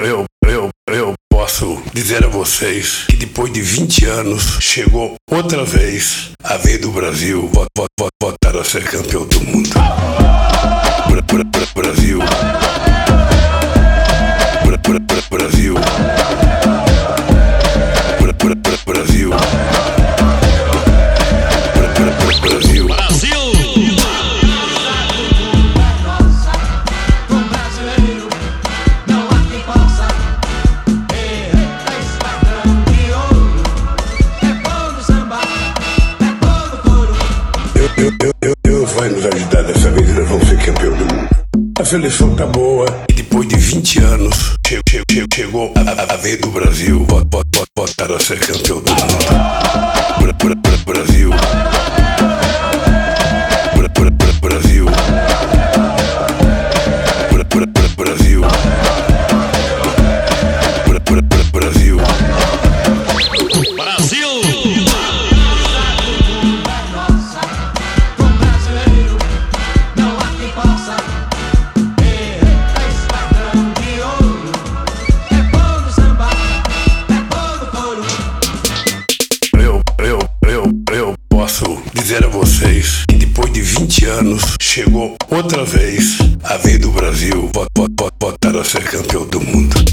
eu, eu, eu posso dizer a vocês que depois de 20 anos chegou outra vez a vez do Brasil voltar a ser campeão do mundo. Vai nos ajudar dessa vez e nós vamos ser campeão do mundo. A seleção tá boa. E depois de 20 anos, che che che chegou a, a, vez do Brasil voltar a ser campeão do mundo. Vocês que depois de 20 anos chegou outra vez a vez do Brasil voltar a ser campeão do mundo.